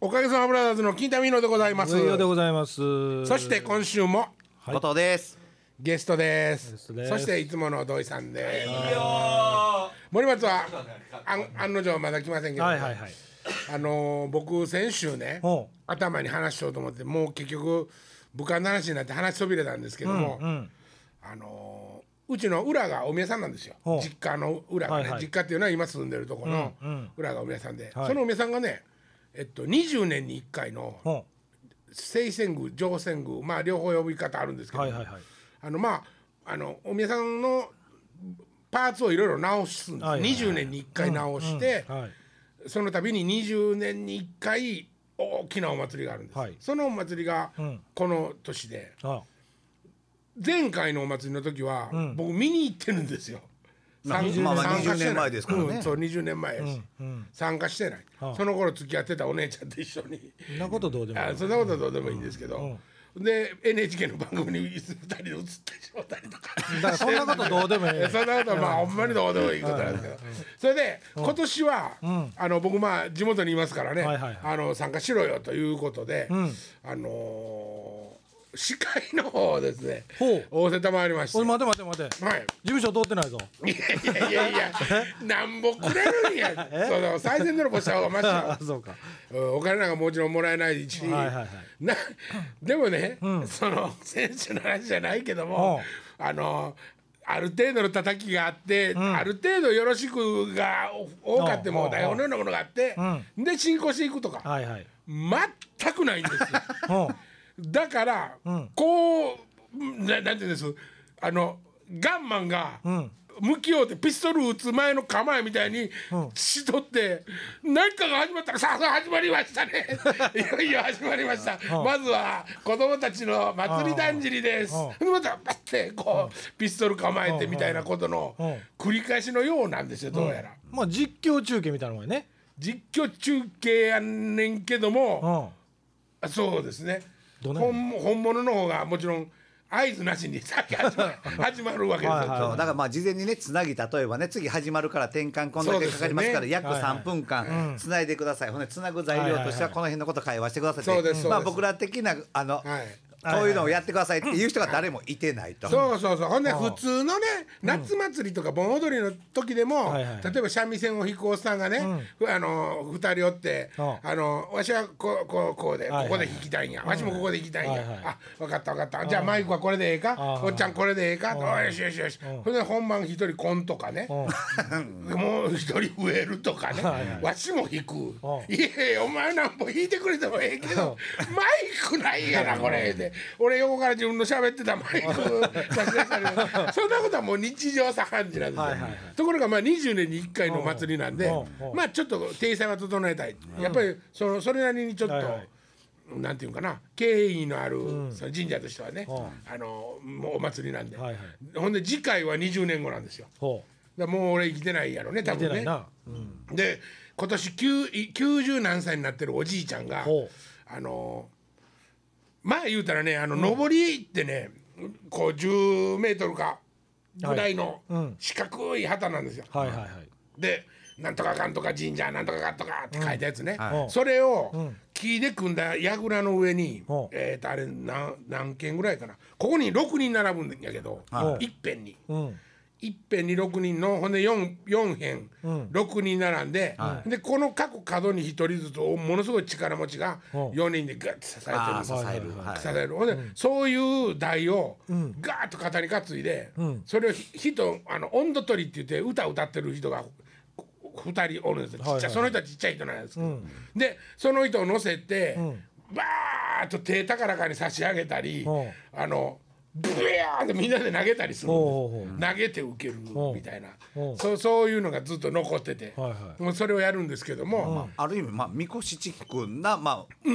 おかげさまブラザーズの金田美濃でございます。上与でございます。そして今週もはい。後藤です。ゲストです。そしていつもの土井さんです。森松は案案の定まだ来ませんけど、はいはいはい。あのー僕先週ねほ頭に話しようと思ってもう結局部下の話になって話しそびれたんですけども、ううん。あのーうちの裏がお宮さんなんですよ。ほう。実家の裏がね、はいはい。実家っていうのは今住んでるところの裏がお宮さんで、はい。そのお宮さんがねえっと20年に1回のほ清泉宮上泉宮まあ両方呼び方あるんですけど、うはいはいはい。あのまああのお宮さんのパーツをいろいろ直すんです、はいはいはい。20年に1回直して、うんはい。その度に20年に1回大きなお祭りがあるんです、はい。そのお祭りがうん。この年であ前回のお祭りの時は、ん。僕見に行ってるんですよ。まあ参まあまあ参加してない。20年前ですからね。うんそう20年前やし、うん参加してない、はあその頃付き合ってたお姉ちゃんと一緒に。そんなことどうでもいい。あそんなことはどうでもいいんですけど、で NHK の番組に2人で映ってしまったりとか。だからそんなことどうでもいい。え そんなことはまあほんまにどうでもいいことなんですけど。それで今年はあの僕まあ地元にいますからね。はいはいはい。あの参加しろよということでん。あのー司会の方をですねほう。仰せたまわりましておい待て待て待て。はい。事務所通ってないぞ。いやいやいやいや。なんぼくれるんや。その最善泥棒した方がまし。よ あそうか。うんお金なんかもちろんもらえないし、はいはいはい。なでもね、その選手の話じゃないけども、あのある程度の叩きがあって、ある程度よろしくが多かってうんも台本のようなものがあって、で進行していくとか、はいはい。全くないんですよ。ほだから、こうななんていうんです？あのガンマンが、向き合うてピストル撃つ前の構えみたいにしとって、何かが始まったらさあさあ始まりましたね。いよいよ始まりました、まずは子供たちの祭りだんじりです、でまたパッてこうピストル構えてみたいなことの繰り返しのようなんですよどうやら。うまあ実況中継みたいなもんやね。実況中継やんねんけども、そうですね本本物の方がもちろん合図なしに先始まる 始まるわけですだからまあ事前にねつなぎ例えばね次始まるから転換こんだけかかりますから約はいはい。3分間つないでください、ほんでつなぐ材料としてはこの辺のこと会話してくださいまあ僕ら的なあの、はいこういうのをやってくださいっていう人が誰もいてないと。そうそうそう。ほんで普通のね夏祭りとか盆踊りの時でも、はいはい。例えば三味線を弾くおっさんがね、あの二人おって、うん。あのわしはこうこうこうで、はいはいここで弾きたいんや、わしもここで弾きたいんや、はいはいあ分かった分かった。じゃあマイクはこれでええか、あおっちゃんこれでええか、およしよしよし、ほんで本番一人コンとかね、もう一人増えるとかね、わしも弾く、いやいやお前なんぼ弾いてくれてもええけど、マイクないやなこれ。で俺横から自分の喋ってたマイク差し出した。りそんなことはもう日常茶飯事なんですよ、ところがまあ20年に1回のお祭りなんでまあちょっと体裁は整えたい。やっぱりそのそれなりにちょっと、なんていうかな。敬意のある、その神社としてはね、う。んあのもうお祭りなんで、ほんで次回は20年後なんですよ。ほだもう俺生きてないやろね多分ね。で今年9 90何歳になってるおじいちゃんがほあの前言うたらねあの上りってねこう10メートルかぐらいのうん。四角い旗なんですよ。はいはいはい。でなんとかかんとか神社なんとかかんとかって書いたやつね、はい。それを木で組んだ櫓の上に、うん。えー、とあれ何何軒ぐらいかな。ここに6人並ぶんやけど、はい。いっぺんに。うんいっぺんに6人のほんで 4, 4辺、ん。6人並んで、でこの各角に1人ずつおものすごい力持ちがう。ん4人でガッて支えてる支える、はい。支える。ほんで、そういう台をガーッと肩に担いで、それをひ人あの温度取りって言って歌歌ってる人が2人おるんですよ。ちっちゃい、その人はちっちゃい人なんですけど、でその人を乗せて、バーッと手高らかに差し上げたり、う。んあのブヤーってみんなで投げたりするんです。投げて受けるみたいな。う。んそうそういうのがずっと残ってて、はいはい。もうそれをやるんですけども、ある意味まあみこしチックなまあ、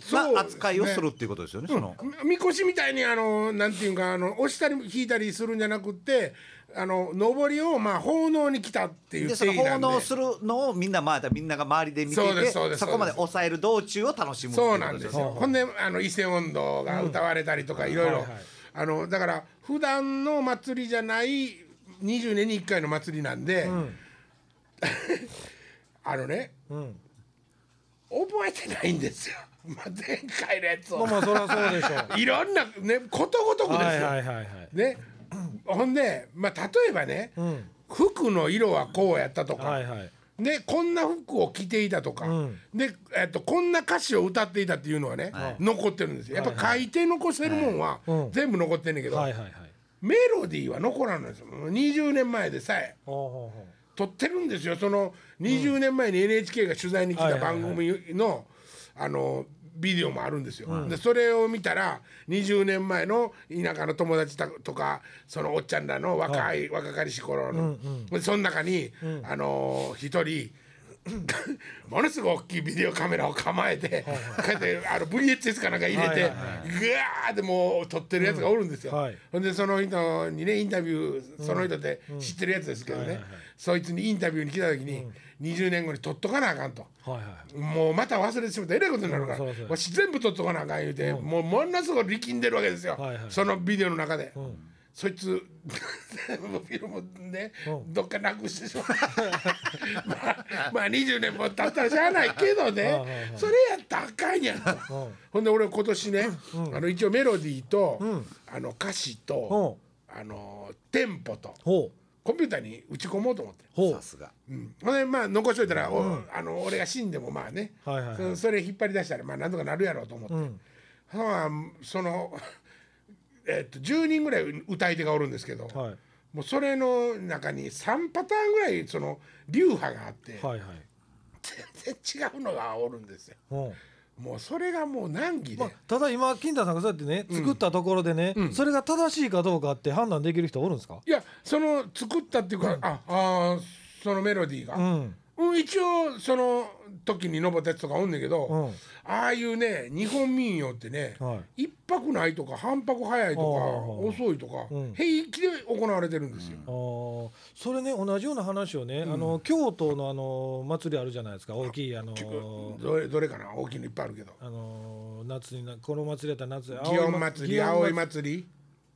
そうな扱いをするっていうことですよね。その。みみこしみたいにあのなんていうかあの押したり引いたりするんじゃなくってあの上りをまあ奉納に来たっていうでその定義なんで。奉納するのをみんなまあみんなが周りで見てそういてですそうですそこまで抑える道中を楽しむっていそうなんですよ。ほんであの伊勢音頭が歌われたりとかいろいろはいはいあのだから普段の祭りじゃない20年に1回の祭りなんで、あのねうん。覚えてないんですよ、まあ、前回のやつを。まあまあそりゃそうでしょう。いろんなねことごとくですよ、はいはいはいはい。ね。ほんで、まあ、例えばね、ん。服の色はこうやったとか、はいはいでこんな服を着ていたとか、うん。で、えっと、こんな歌詞を歌っていたっていうのはね、はい。残ってるんですよ。やっぱ書いて残せるもんはうん。全部残ってんねんけど、メロディーは残らんのですよ。もう20年前でさえ撮ってるんですよ。その20年前に NHK が取材に来た番組のあのビデオもあるんですよ、でそれを見たら20年前の田舎の友達たとかそのおっちゃんらの若い、若かりし頃の、でその中に、あのー一人 ものすごい大きいビデオカメラを構えて、こうやってあの VHS かなんか入れて、はいはいぐわーってもう撮ってるやつがおるんですよ。うんはい。ほんでその人にねインタビューその人って知ってるやつですけどね、そいつにインタビューに来た時に、20年後に撮っとかなあかんと。はいはい。もうまた忘れてしまった。らえらいことになるから、わし全部撮っとかなあかん言うて、もうものすごい力んでるわけですよ、はいはい。そのビデオの中で、んそいつ フィルムね、うん。どっかなくしてしまった まあまあ20年も経ったらしゃあないけどね、それやったらあかんやんと、うん。ほんで俺今年ね、あの一応メロディーと、ん。あの歌詞ほと、あのテンポとコンピューターに打ち込もうと思って。さすが。うん、ほんでまあ残しといたら、おあの俺が死んでもまあね、はいはいはい。そそれ引っ張り出したらまあなんとかなるやろうと思って、うん。まあそのえっと10人ぐらい歌い手がおるんですけど、はい。もうそれの中に3パターンぐらいその流派があって、はいはい。全然違うのがおるんですよ。ほもうそれがもう難儀で、うまあただ今金太さんがそうやってね作ったところでね、それが正しいかどうかって判断できる人おるんですか？いやその作ったっていうか、ああそのメロディーが、うん。うん、一応その時に登ったやつとかおんねんけど、うん。ああいうね日本民謡ってね、は一泊ないとか半泊早いとかああ遅いとか、うん。平気で行われてるんですよ。あー。それね同じような話をね、あの京都のあの祭りあるじゃないですか。大きいあのどれどれかな？大きいのいっぱいあるけど。あの夏になこの祭りやったら夏祇園祭り。葵祭り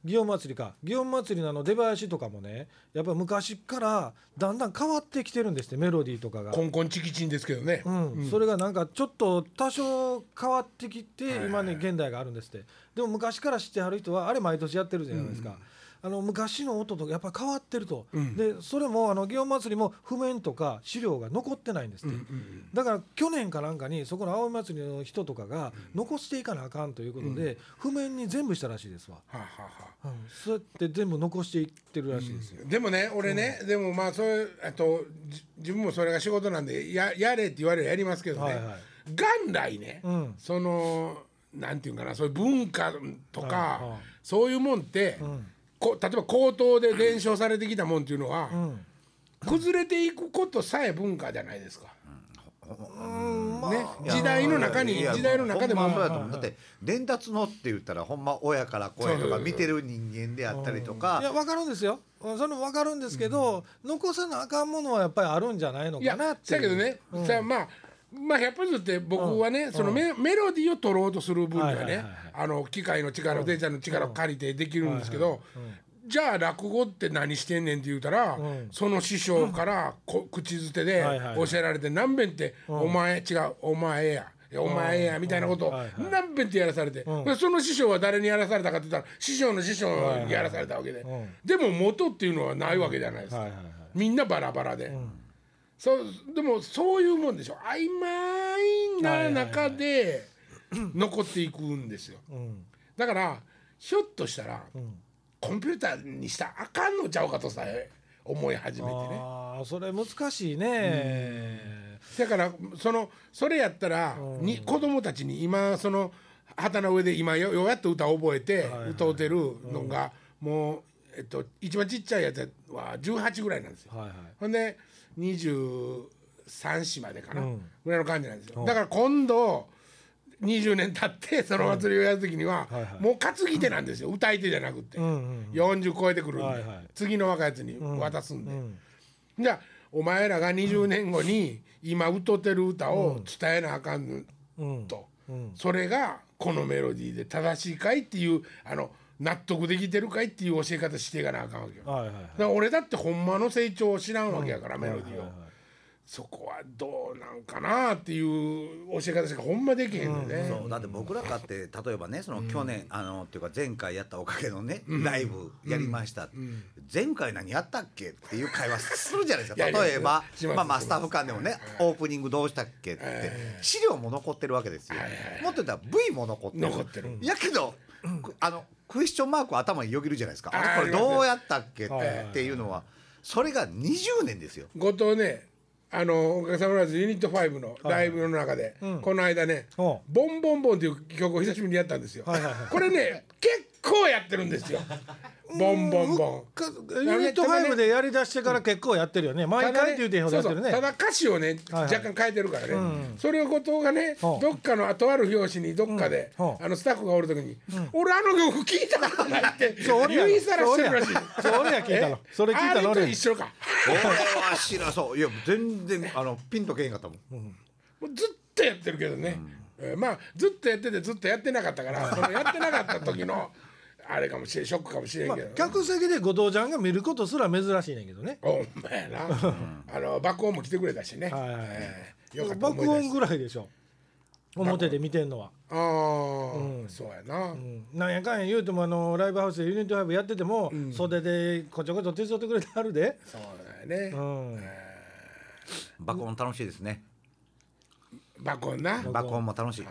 祇園祭りか。祇園祭りのあの出囃子とかもねやっぱ昔からだんだん変わってきてるんですってメロディーとかが。コ。ンコンチキチンですけどね。うん。それがなんかちょっと多少変わってきて今ね現代があるんですって。でも昔から知ってはる人はあれ毎年やってるじゃないですか、あの昔の音とかやっぱ変わってると、でそれもあの祇園祭りも譜面とか資料が残ってないんですって、だから去年かなんかにそこの青祭りの人とかが残していかなあかんということで、譜面に全部したらしいですわ、はあはあはあ。うん、そうやって全部残していってるらしいですよ、でもね俺ね、でもまあそれあとじ自分もそれが仕事なんでややれって言われるやりますけどね、はいはい。元来ね、うん。そのなんていうんかなそういう文化とか、はいはい。そういうもんって、んこ例えば口頭で伝承されてきたもんっていうのは、うん。崩れていくことさえ文化じゃないですか。うん。まあね、時代の中に時代の中でも。ほんまそうやと思う。だって伝達のって言ったらほんま親から子へとか見てる人間であったりといやか分かるんですよ。うんそれも分かるんですけど、残さなあかんものはやっぱりあるんじゃないのかなっていう。だけどね、さあまあまあ100歩ずつって僕はね、そのメメロディーを取ろうとする分にはねはいはいはいはい。あの機械の力、デジタルの力を借りてできるんですけど、じゃあ落語って何してんねんって言うたら、ん。その師匠からこ口づてで教えられて何遍って「お前違うお前や」お前やみたいなことを何遍ってやらされて、でその師匠は誰にやらされたかって言ったら師匠の師匠にやらされたわけで、ん。でも元っていうのはないわけじゃないですか、みんなバラバラで、そうでもそういうもんでしょ。曖昧な中で残っていくんですよ。うんだからひょっとしたら、コンピューターにしたらあかんのちゃうかとさえ思い始めてね。ああそれ難しいね。だからそのそれやったら、に子供たちに今その旗の上で今よようやっと歌を覚えて歌うてるのが、もう、えっと、一番ちっちゃいやつは18ぐらいなんですよ。はいはい。ほんで23歳までかな、うん。ぐらいの感じなんですよ。だから今度20年経ってその祭りをやる時には、はいはい。もう担ぎ手なんですよ。歌い手じゃなくって、うんうん40超えてくるんで、はいはい。次の若いやつに渡すんで。うん。じゃあお前らが20年後に今歌ってる歌を伝えなあかんうん。と、うん。それがこのメロディーで正しいかいっていうあの納得できてるかいっていう教え方していかなあかんわけよ。だかはいはいはいら俺だってほんまの成長を知らんわけやから、メロディーを。そこはどうなんかなっていう教え方しかほんまできへんでね、そう。だって僕らかって例えばねその去年、あのっていうか前回やったおかげのね、ライブやりました、前回何やったっけっていう会話するじゃないですか。例えばしまあまあスタッフ間でもねオープニングどうしたっけって。資料も残ってるわけですよ、もっと言ったら V も残ってる。残ってる。やけど、あのクエスチョンマークは頭によぎるじゃないですか。これどうやったっけっていうのはそれが20年ですよ。後藤ねあのおかげさまでユニット5のライブの中で、この間ね「う。んボンボンボン」っていう曲を久しぶりにやったんですよ、はいはいはい。これね結構やってるんですよボンボンボン。かユニット5でやりだしてから結構やってるよね。毎回って言うてほどやってるね。ただ歌詞をね、若干変えてるからね、それを後藤がね、うん。どっかのとある表紙にどっかで、うん。あのスタッフがおる時に「俺あの曲聞いたことない」って 言いさらしてるらしい。そう俺や。聞いたの。それ聞いたのあれと俺や一緒か。俺は知らそう。いや全然あのピンとけへんかったもん、もうずっとやってるけどね、えーまあずっとやっててずっとやってなかったからそのやってなかった時のあれかもしれんショックかもしれんまあけど、客席で後藤ちゃんが見ることすら珍しいねんけどね。おんまやな。あの爆音も来てくれたしね、はいはいはい。えーよかった爆音ぐらいでしょ。表で見てんのは、ああ、そうやな、うん。なんやかんや言うてもあのライブハウスでユニットライブやってても、袖でこちょこちょ手伝ってくれてあるで、そうだよね、うん、爆音楽しいですね。爆音な。爆音も楽しい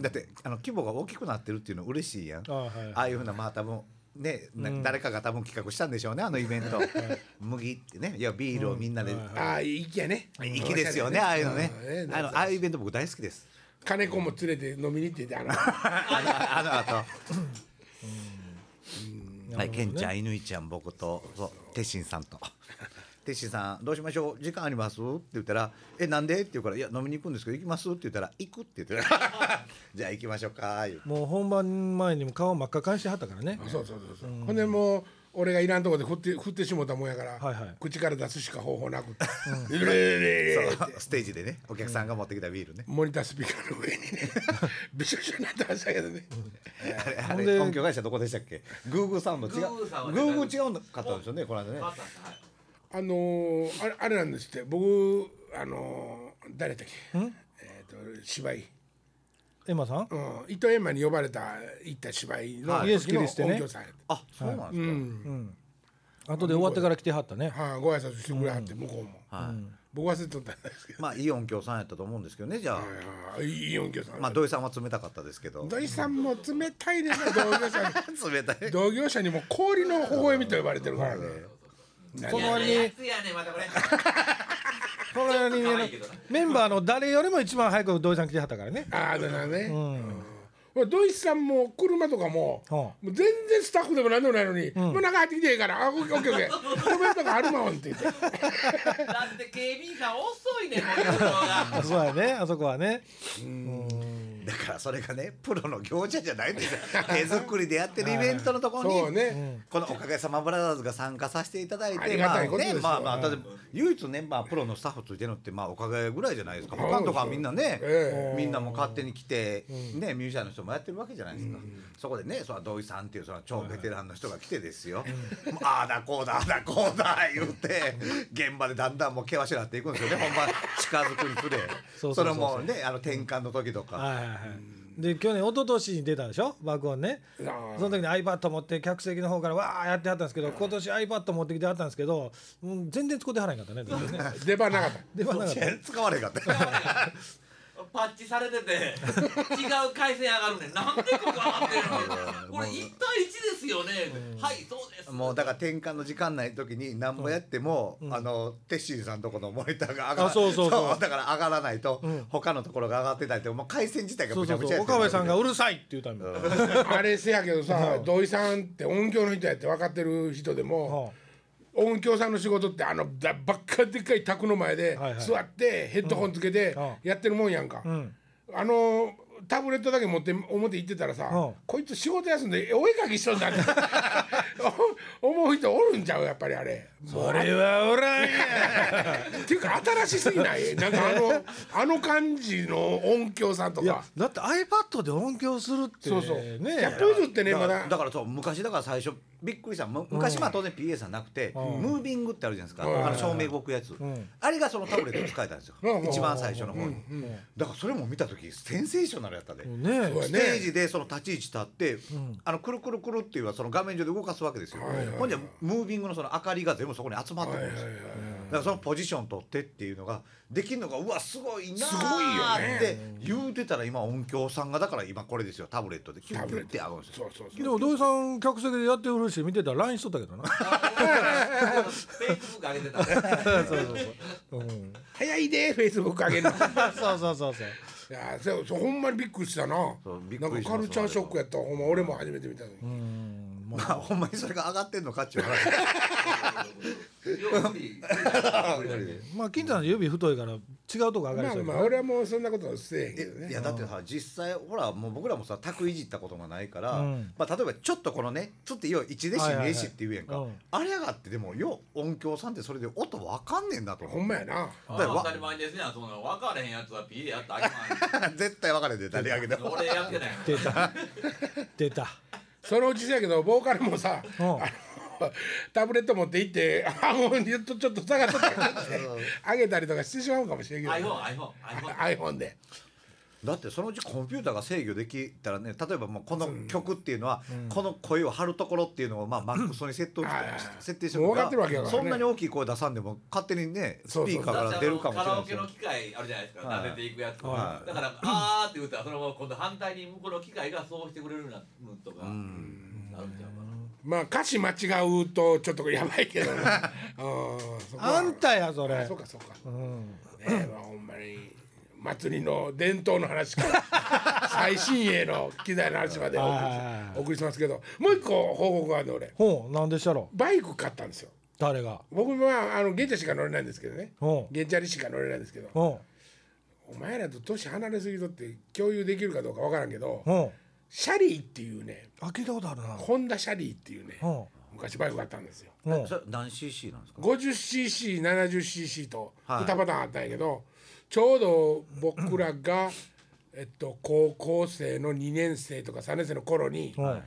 だってあの規模が大きくなってるっていうの嬉しいやん。あはいああいうふうなまあ多分ね、な誰かが多分企画したんでしょうねあのイベント。麦ってね。いやビールをみんなで、ああいい気やね。粋ですよねああいうのね。うん。あのああいうイベント僕大好きです。金子も連れて飲みに行っててあの。あのあの後はい、ケンちゃん、犬ちゃん、僕と、そう、鉄心さんと。鉄心さん、どうしましょう、時間あります？って言ったら、え、なんで？って言うから、いや、飲みに行くんですけど、行きます？って言ったら、行くって言ってた。じゃあ、行きましょうか。もう本番前にも顔真っ赤かにしてはったからね。そうそうそうそう、ほんでもう俺がいらんとこで振って振ってしもたもんやから、はいはい。口から出すしか方法なくて「うれれれれ」そう。ステージでね、お客さんが持ってきたビールね。モニタースピーカーの上にね。びしょびしょになってましたけどね。あれ、あれ、音響会社どこでしたっけ？グーグーサウンド違う。ググーグーさんはねーグー違うかったんですよね、この間ね。あのー、あれあれなんですって。僕あのー、誰だっけ？えっ、と芝居、エマさん？うん、糸右衛門に呼ばれた行った芝居のイエスキリストね。音響さんやった。あ、そうなんですか？後で終わってから来てはったね。はい、ご挨拶してくれはって、向こうも、はい。僕忘れとったんですけど、まあ、いい音響さんやったと思うんですけどね、じゃあ。はいはいい。い音響さん、まあ、土井さんは冷たかったですけど。土井さんも冷たいですね。同業者に。冷たい。同業者にも氷の微笑みと呼ばれてるからね。この割に。これ。この割にメンバーの誰よりも一番早く土井さん来てはったからね。ああだからね。うん。土井さんも車とかも、はあもう全然スタッフでも何でもないのに、もう中入ってきてから、あ、オッケーオッケーオッケー、コメントがあるもんって言って。だって警備員さん遅いねもう人が。あ そうやねあそこはねだからそれがねプロの業者じゃないんですよ。手作りでやってるイベントのところにね。このおかげさまブラザーズが参加させていただいてまあねまあまあ例えば唯一ねまあプロのスタッフついてるのってまあおかげぐらいじゃないですか。他のとかはみんなねえみんなも勝手に来てねミュージシャンの人もやってるわけじゃないですか。そこでねその土井さんっていうその超ベテランの人が来てですよ。ああだこうだああだこうだ言って現場でだんだんもう険しくなっていくんですよね。本番近づくにつれ。それもねあの転換の時とか。はいはいはい。で去年一昨年に出たでしょ？爆音ね。あその時に iPad 持って客席の方からわーやってはったんですけど今年 iPad 持ってきてはったんですけど、うん、全然使ってはらへんかったね全然ね。出番なかった。出番なかった。使われへんかった パッチされてて違う回線上がるねん。なんでここ上がってるの？これ1対1ですよね。はいそうです。もうだから転換の時間ない時に何もやっても、あのテッシーさんとこのモニターが上があそうそうそう。だから上がらないと、他のところが上がってたりともう回線自体がむちゃむちゃ岡部さんがうるさいって言うたんだあれせやけどさ、土井さんって音響の人やって分かってる人でも、は音響さんの仕事ってあのだばっかでっかい卓の前で座ってヘッドホンつけてうん。やってるもんやんか、ん。あのタブレットだけ持って表行ってたらさ、うん。こいつ仕事休んでお絵かきしとんだって。思う人おるんちゃうやっぱりあれ。それはおらんや。っていうか新しすぎない？なんかあのあの感じの音響さんとか。だって iPad で音響するってそうそう。ね100歩譲ってねまだ。らだからそう昔だから最初びっくりした。む昔まあ当然 PA さんなくて、うん。ムービングってあるじゃないですか、うんあの照明動くやつ、ん。あれがそのタブレット使えたんですよ、うん。一番最初の方に、うん。だからそれも見た時センセーショナルやったで、ステージでその立ち位置立って、ん。あのくるくるくるっていうのはその画面上で動かすわけですよ、ほんでムービングのその明かりが全部そこに集まってくるんですよ、だからそのポジション取ってっていうのができるのがうわすごいなすごいよね。ーって言うてたら今音響さんがだから今これですよ。タブレットでキュッキュッて合うんですよ。そうそうそう。でも土井さん客席でやってるし見てたら LINE しとったけどなフェイスブック上げてたそうそうそう。うん早いでフェイスブック上げるの。い そうそうそうそう。やそうそうほんまにびっくりしたな。そうびっなんくりしますかカルチャーショックやった。わほんま俺も初めて見た時まあほんまにそれが上がってんのかっていう話。まあ金太さん指太いから違うとこ上がりまあそうまあ俺はもうそんなことせえへんけどね。いやだってさ実際ほらもう僕らもさ卓いじったことがないから、うん。まあ、例えばちょっとこのねちょっと要は1弟子はいはいはい2弟子って言うやんか、うん。あれがあってでもよう音響さんってそれで音わかんねんなと思う。ほんまやな。あ当たり前ですね。そんな分かれへんやつは P でやったらあき 絶対分かれて誰あげても俺やってない。出た。出たそのうちせやけどボーカルもさうん。あのタブレット持って行ってあもうちょっとちょっと下がっとったりしてあげたりとかしてしまうかもしれんけど iPhoneiPhoneiPhone iPhone でだってそのうちコンピューターが制御できたらね例えばもうこの曲っていうのは、この声を張るところっていうのをまあマックスに設定設定してるわけやからね。そんなに大きい声出さんでも勝手にねスピーカーから出るかもしれカラオないですよケの機械あるじゃないですか、はい。撫でていくやつ、はいだからあーって言ったらそのまま今度反対に向こうの機械がそうしてくれるなのとか、うん。なるんちゃうかな。まあ歌詞間違うとちょっとやばいけど あんたやそれ。あそうかそうか。うん。ねまあほんまに祭りの伝統の話から 最新鋭の機材の話までお送りしはいお送りしますけどもう一個報告があるの俺。ほうなんでしたろバイク買ったんですよ。誰が？僕はあのゲンチャしか乗れないんですけどね。ほう。ゲンチャリしか乗れないんですけどほお前らと年離れすぎとって共有できるかどうかわからんけどう。ほシャリーっていうねうあ聞いたことあるな。ホンダシャリーっていうねほ昔バイク買ったんですよ。うほう。それ何 cc なんですか？50cc70cc とはい。2パターンあったんやけど、ちょうど僕らがえっと高校生の2年生とか3年生の頃にほうは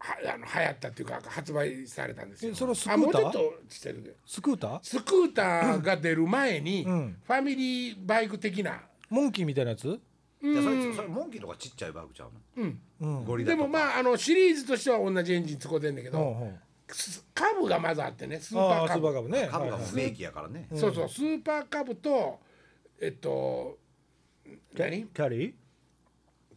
あの流行ったっていうか発売されたんですよ。えそれはスクーター？あもうちょっとしてるスクーター？スクーターが出る前に、ん。ファミリーバイク的な、モンキーみたいなやつ？いやそれそれモンキーとかちっちゃいバイクちゃうの？うん、うん。でゴリラとか。もまああのシリーズとしては同じエンジン使うてんだけど、ほうほう。スカブがまずあってねスーああスーパーカブパーカブね。株がはいはいもう名機やからね、そうそうスーパーカブとえっと何？キャリー？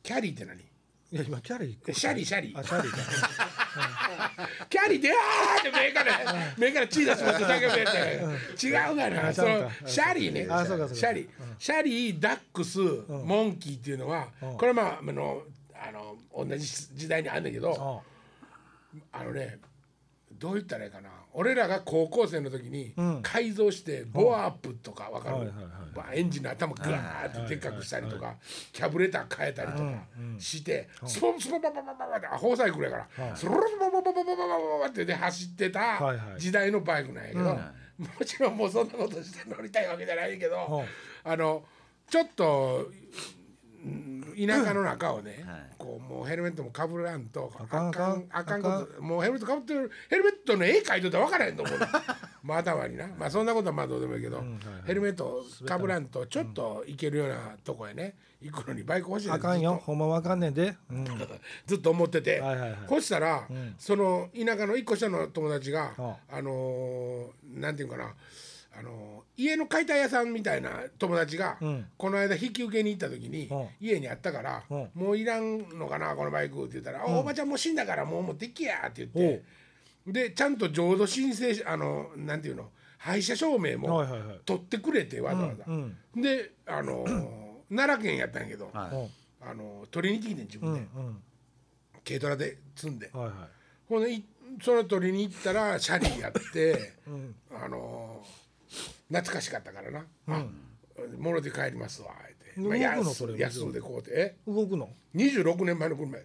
キャリーって何？いや今キャリー。シャリーシャリ。ーあシャリ キャリーであーって目から目から血出し持って。叫ぶやつ違うがなそのシャリーね。あそうかそうか。シャリ。ーシャリーダックスモンキーっていうのはうん。これまああのあの同じ時代にあんだけどああのねどう言ったらいいかな。俺らが高校生の時にうん。改造してボアアップとかわかる、はいはいエンジンの頭ガーってでっかくしたりとか、キャブレター変えたりとかして、スポンスポンパパパパパってアホサイクルやから、スロロロロロロロロロロってで走ってた時代のバイクなんやけど、もちろんもうそんなことして乗りたいわけじゃないけど、はいあのちょっとうん田舎の中をね、はい。こうもうヘルメットもかぶらんとあかんかん。あかんこあともうヘルメットかぶってるヘルメットの絵描いとったら分からへんと思うの まあ頭にな。まあそんなことはまあどうでもいいけど、ヘルメットかぶらんとちょっと行けるようなとこへね行くのにバイク欲しいねあかんよ。ほんまわかんねんで。うん。ずっと思ってて、はいはいはい。そしたら、その田舎の一個下の友達が、はあ。のーなんていうかな、あのー家の解体屋さんみたいな友達が、うん。この間引き受けに行った時に、は家にあったから、はもういらんのかなこのバイクって言ったら「おおばちゃんもう死んだからもう持ってきや」って言ってでちゃんと浄土申請しあのなんていうの廃車証明もはいはいはい。取ってくれてわざわざ。うん。であのー 奈良県やったんやけど、はい。うん。あのー取りに来てん自うん分で、軽トラで積んで。はいはい。ほんでいその取りに行ったらシャリやって、ん。あのー懐かしかったからな「あもろで帰りますわ」って、動くの安それ安でこうて。え？動くの？26年前の車や。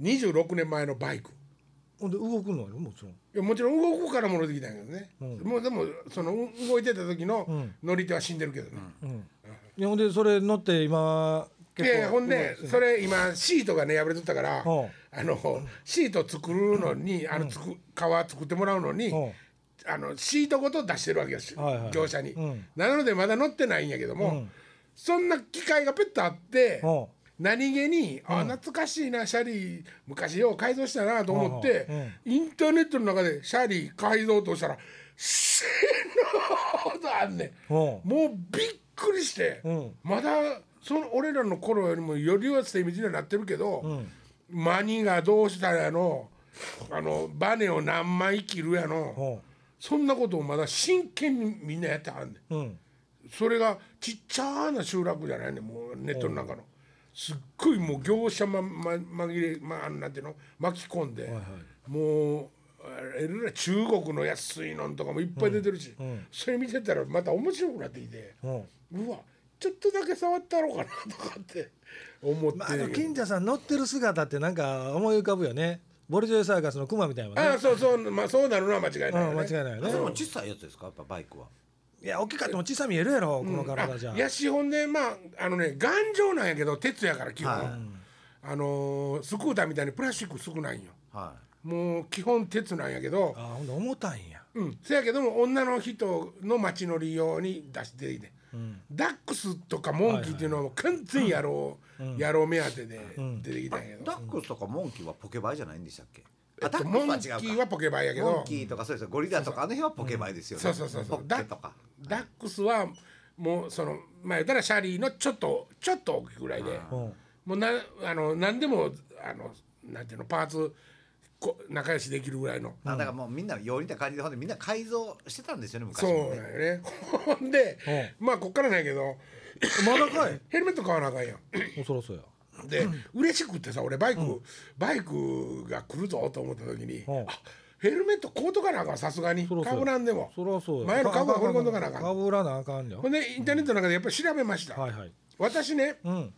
26年前のバイク。ほんで動くのよもちろん。いやもちろん動くからもろてきたんやけどね、もうでもそのう動いてた時の乗り手は死んでるけどね、うん。いやほんでそれ乗って今でほんでそれ今シートがね破れとったからうん。あのシート作るのにあのつく皮作ってもらうのにうんあのシートごと出してるわけです。よはいはい。業者に。うん。なのでまだ乗ってないんやけどもうん。そんな機会がペッとあってうん。何気にあ懐かしいなシャリ昔よう改造したなと思ってうんインターネットの中でシャリ改造としたら死ぬほどあんねん。うん。もうびっくりしてうん。まだその俺らの頃よりもよりは精密にはなってるけど、うん。マニがどうしたやのあのバネを何枚切るやのうんそんなことをまだ真剣にみんなやってはんねん。うん。それがちっちゃな集落じゃないねんもうネットの中の。すっごいもう業者まま紛れ、まあ、なんていうの？巻き込んで、もうえらい中国の安いのんとかもいっぱい出てるし、うん。それ見てたらまた面白くなってきて。うん。うわちょっとだけ触ったろうかなとかって思って。まあ、あの金田さん乗ってる姿ってなんか思い浮かぶよねボルジョイサーカスのクマみたいなね。ああそうそうまあそうなるのは間違いないようんね、間違いないよね。それも小さいやつですか？やっぱバイクは。いや大きかっても小さ見えるやろこの体じゃ、あ。いや資本でまああのね頑丈なんやけど鉄やから基本、はい。あのースクーターみたいにプラスチック少ないんよ。はもう基本鉄なんやけど。あほんで重たいんや。うん。せやけども女の人の街乗り用に出していて、ダックスとかモンキーっていうのはもう完全やろう、やろう目当てで出てきたんやけど、ダックスとかモンキーはポケバイじゃないんでしたっけ？えっと、モンキーはポケバイやけど。モンキーとかそうですよ。ゴリラとかあの辺はポケバイですよね。そうそうそうそう。ダックスはもうそのまあ言ったらシャリーのちょっとちょっと大きいぐらいで。うん。もうなあの何でもあのなんていうのパーツこ仲良しできるぐらいの。あだからもうみんなよう似た感じでほんでみんな改造してたんですよね昔そうもね。なんよね。ほんでまあこっからなんやけどまだかい。ヘルメット買わなあかんやん。そろそろや。で嬉しくってさ俺バイク、バイクが来るぞと思った時に、うん。あヘルメット買うとかなあかんさすがに。そろそろかぶらんでも。そろそろ前のカバー掘り込んどかなあかん。かぶらなあかんよ。ほんでインターネットの中でやっぱり調べました、はいはい。私ねうん。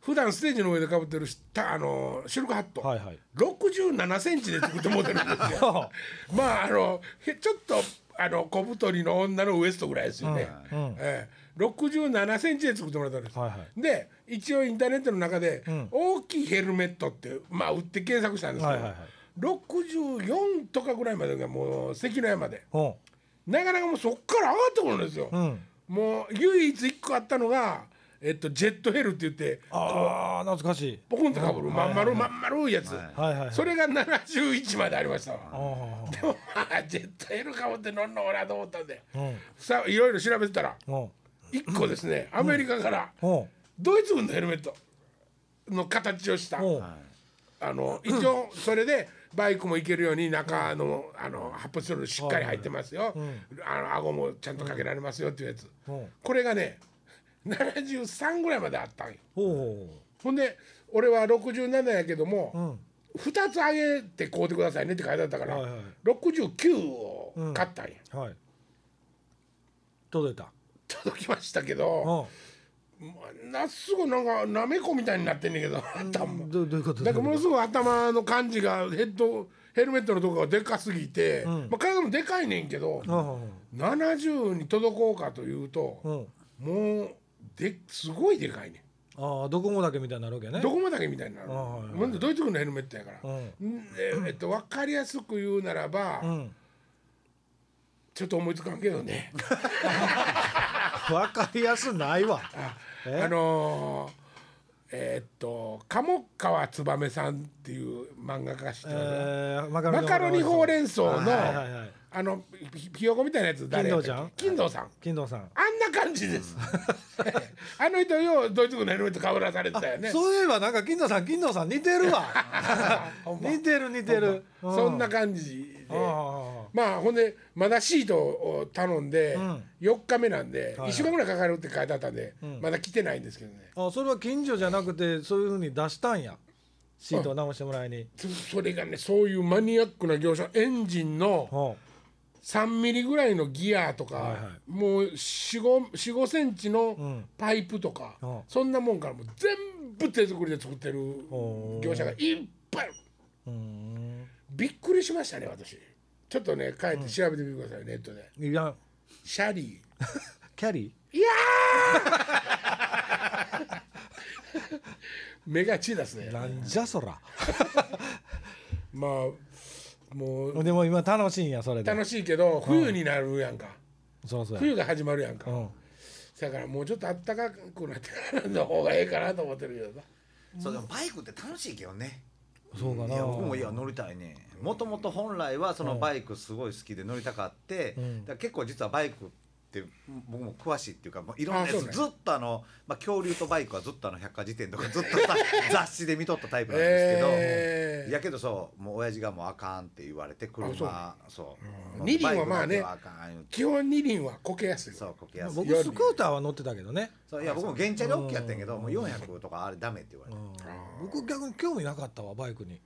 普段ステージの上でかぶってるしたあのシルクハット、はいはい。67センチで作ってもうてるんですよ。まああのへちょっとあの小太りの女のウエストぐらいですよね、うん。うん。ええ67センチで作ってもらったんです、はいはい。で一応インターネットの中で、ん。大きいヘルメットってまあ売って検索したんですけど、はいはいはい。64とかぐらいまでがもう関の山で。うん。なかなかもうそっから上がってくるんですよ、うん。もう唯一一個あったのが、えっと、ジェットヘルって言ってああ懐かしい。ポコンとかぶるまん丸まん丸いやつ、はいはいはいはい。それが71までありました。でもまあジェットヘルかぶって乗んの俺はと思ったんで。うん。さあいろいろ調べてたらうん1個ですねアメリカからうん。ドイツ軍のヘルメットの形をしたうん。あの一応それでバイクも行けるように中のあの発泡スチロールしっかり入ってますよ。あの顎もちゃんとかけられますよっていうやつ。うん。これがね73ぐらいまであったんよ。ほほんで俺は67やけども、ううん。2つ上げて買うてくださいねって書いてあったから、はいはい。69を買ったんや、はい。届いた届きましたけうど、なすぐなんかなめこみたいになってんねんけど頭。どどういうこと？だからものすごい頭の感じがヘッドヘルメットのとこがでかすぎて、まあ、体もでかいねんけど、うん。70に届こうかというと、うん。もうですごいでかいねん。ああドコモだけみたいになるわけね。どこまでみたいになる、あはいはい。ほんでドイツ軍のヘルメットやから、うん。えっと、分かりやすく言うならば、うん。ちょっと思いつかんけどね わかりやすないわ。え？あのーえーっと鴨川燕さんっていう漫画家知ってる、えーママカロニほうれん草。の、あのひひよこみたいなやつ誰やったっけ？金堂さん。金堂さん。あんな感じです。あの人ようドイツ軍のヘルメットかぶらされてたよね。そういえばなんか金堂さん金堂さん似てるわ。似てる似てる。うそんな感じで。あまあほんでまだシートを頼んでん。4日目なんではい1週間ぐらいかかるって書いてあったんでまだ来てないんですけどね。ああそれは近所じゃなくてそういうふうに出したんや。シートを直してもらいに。そそれがねそういうマニアックな業者エンジンのは3ミリぐらいのギアとか、もう45センチのん。パイプとか、う。んそんなもんからもう全部手作りで作ってる業者がいっぱいびっくりしましたね私ちょっとね帰って調べてみてください、ネットで。いやシャリ キャリー？いや 目が血出すね。なんじゃそら。まあもう。でも今楽しいんやそれで。楽しいけど冬になるやんか。そうそう。や冬が始まるやんか。うん。だからもうちょっと暖かくなってからの方がええかなと思ってるけどさそうでもバイクって楽しいけどねそうかな。いや僕もいや乗りたいね。もともと本来はそのバイクすごい好きで乗りたかって、うん。だから結構実はバイクって僕も詳しいっていうかもういろんなやあそうね。つずっとあの、まあ、恐竜とバイクはずっとあの百科事典とか ずっとさ雑誌で見とったタイプなんですけど、えー。やけどそうもう親父がもうあかんって言われて車そう。う。ん。二輪はまあね基本二輪はこけやすい。そうこけやすい。僕スクーターは乗ってたけどね、そういや僕も原チャリ OK やったんやけどもう400とかあれダメって言われて、僕逆に興味なかったわバイクに、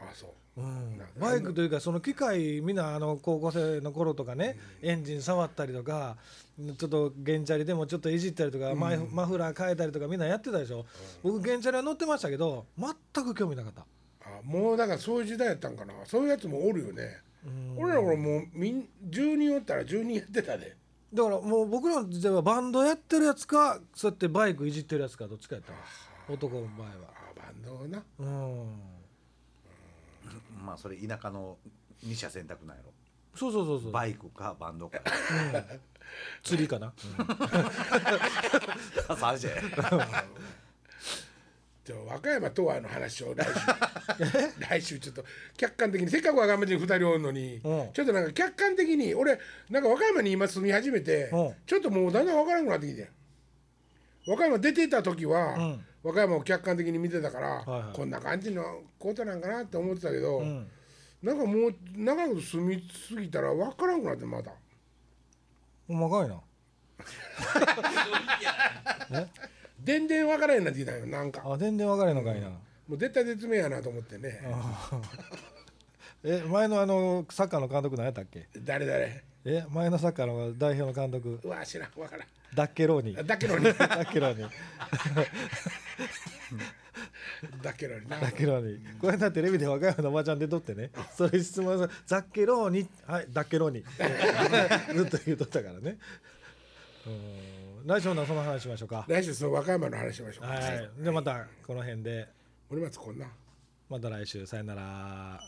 あそう。うん。なバイクというかその機械みんなあの高校生の頃とかね、エンジン触ったりとかちょっと原チャリでもちょっといじったりとか、マイマフラー変えたりとかみんなやってたでしょ、僕原チャリは乗ってましたけど全く興味なかった。あもうだからそういう時代やったんかな。そういうやつもおるよね。うん。俺ら頃もうみん10人おったら10人やってたで。だからもう僕らの時代はバンドやってるやつかそうやってバイクいじってるやつかどっちかやったわ男の場合は。あバンドな。うんまあそれ田舎の二者選択なんやろ。そうそうそうそう。バイクかバンドか。釣りかな、三者じゃあ和歌山とはの話を来週。来週ちょっと客観的に。せっかく和歌山人2人おるのに、うん。ちょっとなんか客観的に俺なんか和歌山に今住み始めて、うん。ちょっともうだんだん分からなくなってきて和歌山出てた時は、うん。和歌山を客観的に見てたから、はいはい。こんな感じのことなんかなって思ってたけど、うん、なんかもう長く住みすぎたら分からんくなってまだ細かいな。全然分からんようになってきたよなんか。あ全然分かれんのかいな、もう絶対絶命やなと思ってね。え前のあのサッカーの監督何やったっけ？誰誰？え前のサッカーの代表の監督。うわ知らん分からんダッケローニ。だけどにダッケローニ。だけどにな。ダッケローニ。これだテレビで和歌山のおばちゃん出とってね。それ質問さ「ザッケローニ。はいダッケローニ」ずっと言うとったからね。うん。来週のその話しましょうか。来週その和歌山の話しましょうはい。でまたこの辺で。森松こんな。また来週さよなら